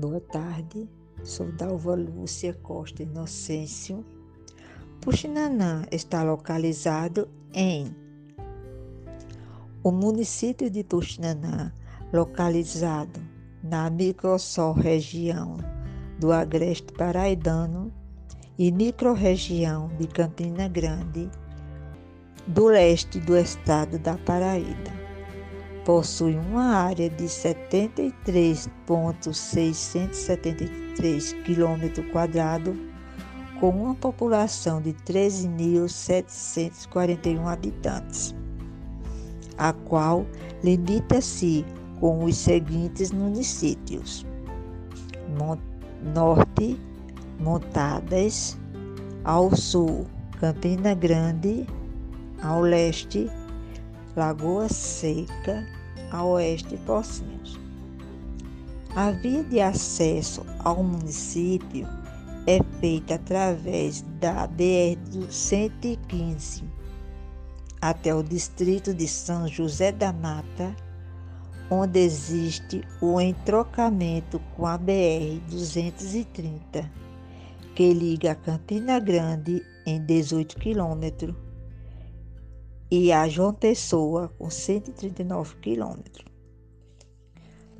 Boa tarde, sou Dalva Lúcia Costa Inocêncio. Puxinanã está localizado em o município de Puxinanã, localizado na microsol região do Agreste Paraidano e microrregião de Campina Grande, do leste do estado da Paraíba possui uma área de 73.673 km com uma população de 13.741 habitantes, a qual limita-se com os seguintes municípios: Norte, Montadas, ao sul, Campina Grande, ao leste, Lagoa Seca, a oeste Pocinhos. A via de acesso ao município é feita através da BR-115 até o distrito de São José da Mata, onde existe o entrocamento com a BR-230, que liga Campina Grande em 18 quilômetros e a João Pessoa, com 139 quilômetros.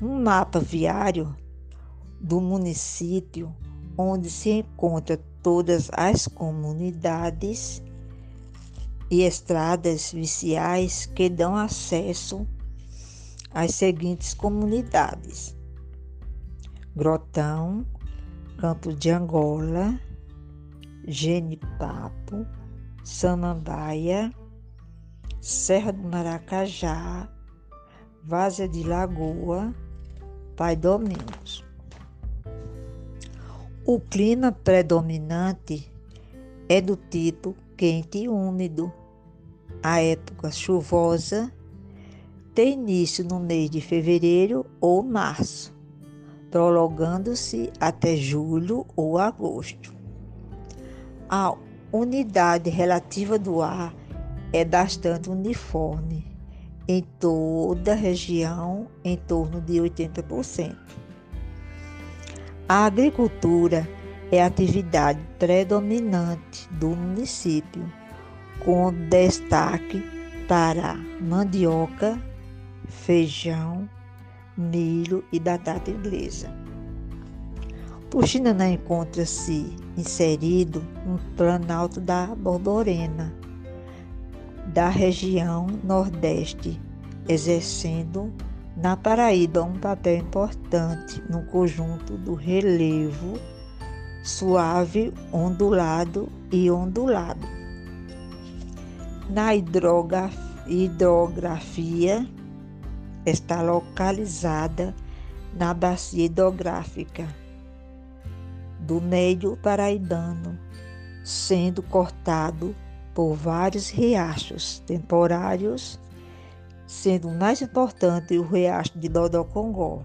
Um mapa viário do município, onde se encontra todas as comunidades e estradas viciais que dão acesso às seguintes comunidades: Grotão, Campo de Angola, Genipapo, Samambaia, Serra do Maracajá, Várzea de Lagoa, Pai Domingos. O clima predominante é do tipo quente e úmido. A época chuvosa tem início no mês de fevereiro ou março, prolongando-se até julho ou agosto. A unidade relativa do ar é bastante uniforme em toda a região, em torno de 80%. A agricultura é a atividade predominante do município, com destaque para mandioca, feijão, milho e batata inglesa. Puxinanã encontra-se inserido no Planalto da Borborema, da região Nordeste, exercendo na Paraíba um papel importante no conjunto do relevo suave, ondulado e ondulado. Na hidrografia, está localizada na bacia hidrográfica do meio paraibano, sendo cortado por vários riachos temporários, sendo o mais importante o riacho de Dodocongó.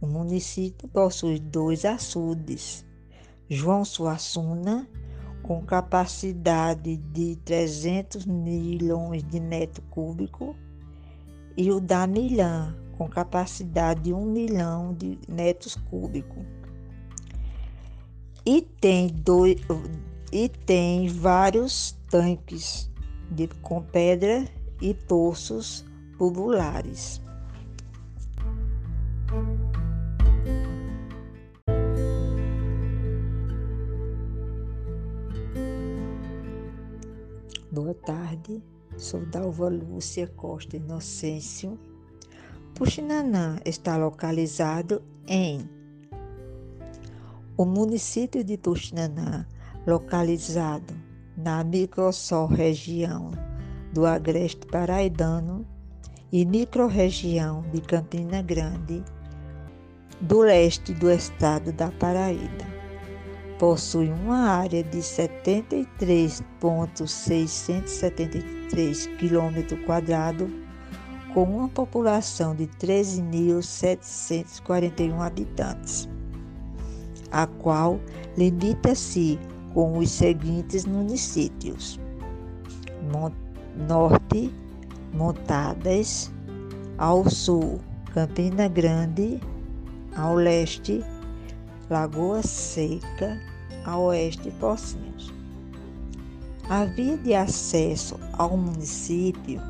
O município possui dois açudes, João Suassuna, com capacidade de 300 milhões de metro cúbico, e o da com capacidade de 1 milhão de metros cúbicos. E tem dois, e tem vários tanques de, com pedra e poços tubulares. Boa tarde, sou Dalva Lúcia Costa Inocêncio. Puxinanã está localizado em o município de Puxinanã localizado na microsol região do Agreste Paraidano e microrregião de Campina Grande, do leste do estado da Paraíba. Possui uma área de 73.673 km com uma população de 13.741 habitantes, a qual limita-se com os seguintes municípios: Norte, Montadas, ao sul, Campina Grande, ao leste, Lagoa Seca, a oeste, Pocinhos. A via de acesso ao município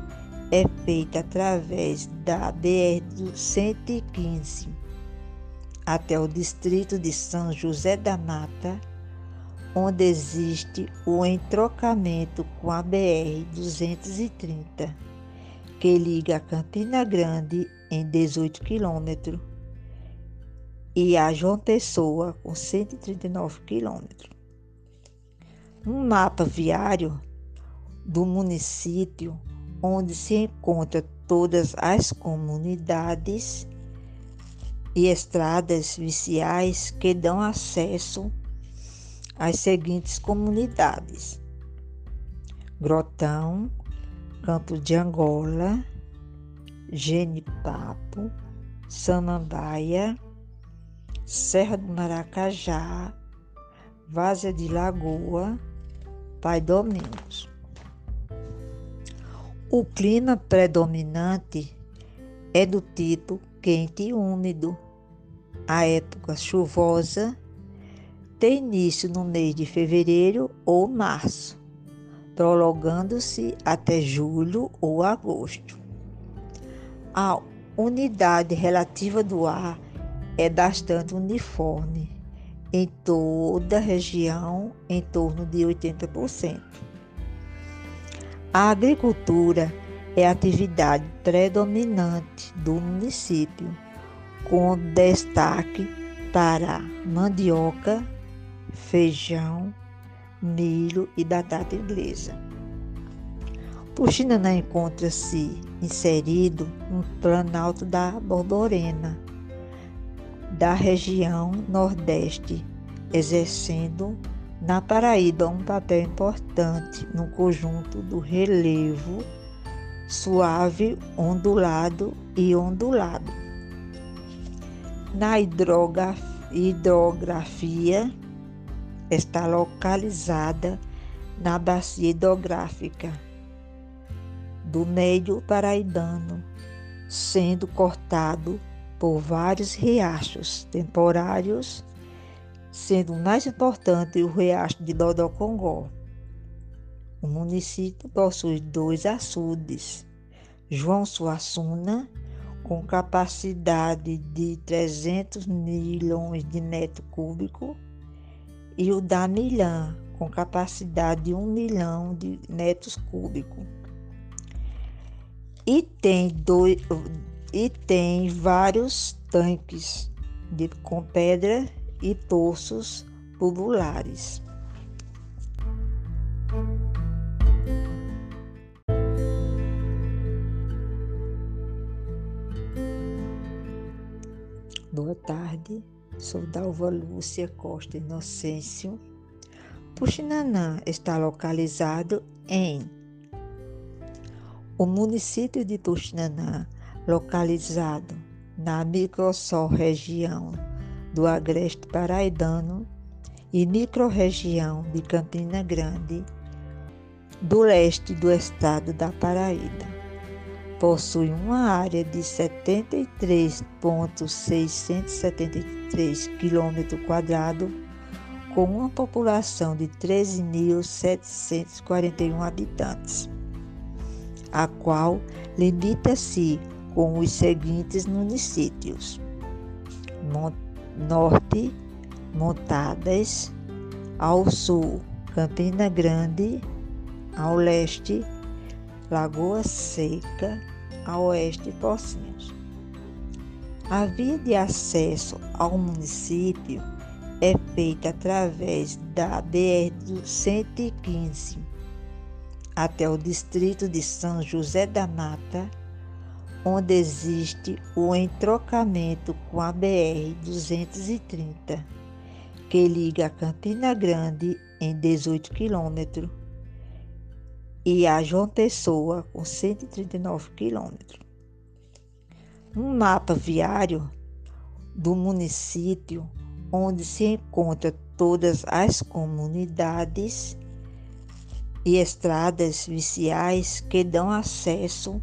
é feita através da BR-115 até o distrito de São José da Mata, onde existe o entrocamento com a BR-230, que liga Campina Grande em 18 quilômetros e a João Pessoa com 139 quilômetros. Um mapa viário do município onde se encontra todas as comunidades e estradas viciais que dão acesso às seguintes comunidades: Grotão, Campo de Angola, Genipapo, Samambaia, Serra do Maracajá, Várzea de Lagoa, Pai Domingos. O clima predominante é do tipo quente e úmido. A época chuvosa tem início no mês de fevereiro ou março, prolongando-se até julho ou agosto. A unidade relativa do ar é bastante uniforme em toda a região, em torno de 80%. A agricultura é a atividade predominante do município, com destaque para mandioca, feijão, milho e batata inglesa. Puxinanã encontra-se inserido no Planalto da Borborema, da região Nordeste, exercendo na Paraíba, um papel importante no conjunto do relevo suave, ondulado e ondulado. Na hidrografia, está localizada na bacia hidrográfica do meio paraibano, sendo cortado por vários riachos temporários sendo o mais importante o riacho de Dodocongó. O município possui dois açudes, João Suassuna, com capacidade de 300 milhões de metro cúbico, e o da Milhã, com capacidade de 1 milhão de metros cúbicos. E tem, dois, e tem vários tanques de, com pedra e poços tubulares. Boa tarde, sou Dalva Lúcia Costa Inocêncio. Puxinanã está localizado em o município de Puxinanã, localizado na microsol região do Agreste Paraidano e microrregião de Campina Grande, do leste do estado da Paraíba. Possui uma área de 73,673 km, com uma população de 13.741 habitantes, a qual limita-se com os seguintes municípios: norte, Montadas, ao sul, Campina Grande, ao leste, Lagoa Seca, a oeste, Pocinhos. A via de acesso ao município é feita através da BR-115 até o distrito de São José da Mata, onde existe o entrocamento com a BR-230, que liga Campina Grande em 18 quilômetros e a João Pessoa com 139 quilômetros. Um mapa viário do município onde se encontra todas as comunidades e estradas viciais que dão acesso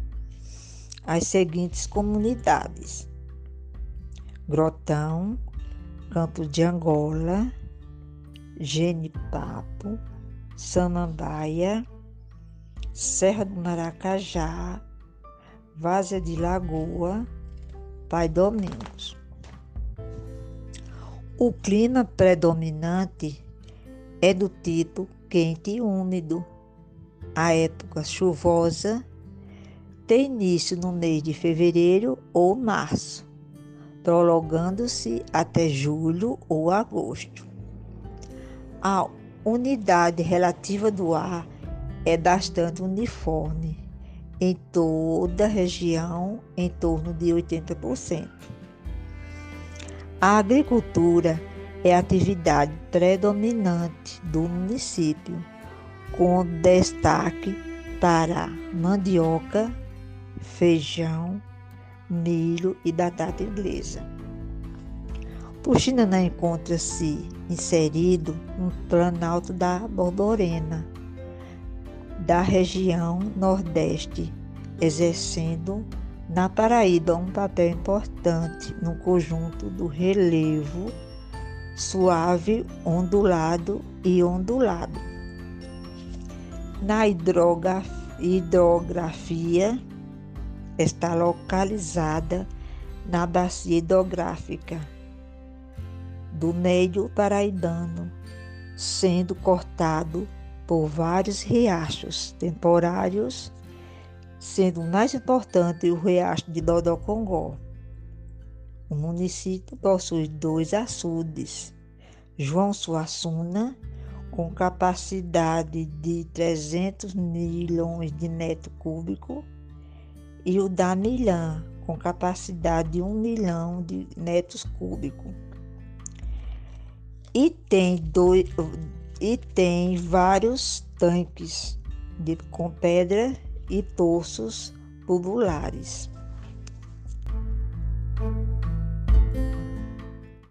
as seguintes comunidades: Grotão, Campo de Angola, Genipapo, Samambaia, Serra do Maracajá, Várzea de Lagoa, Pai Domingos. O clima predominante é do tipo quente e úmido. A época chuvosa tem início no mês de fevereiro ou março, prolongando-se até julho ou agosto. A unidade relativa do ar é bastante uniforme em toda a região, em torno de 80%. A agricultura é a atividade predominante do município, com destaque para mandioca, feijão, milho e batata inglesa. Puxinaná encontra-se inserido no Planalto da Borborema, da região Nordeste, exercendo na Paraíba um papel importante no conjunto do relevo suave, ondulado e ondulado. Na hidrografia, está localizada na bacia hidrográfica do meio paraibano, sendo cortado por vários riachos temporários, sendo o mais importante o riacho de Dodocongó. O município possui dois açudes, João Suassuna, com capacidade de 300 milhões de metro cúbico, e o da Milhã, com capacidade de 1 milhão de metros cúbicos. E tem, dois, e tem vários tanques de, com pedra e torços tubulares.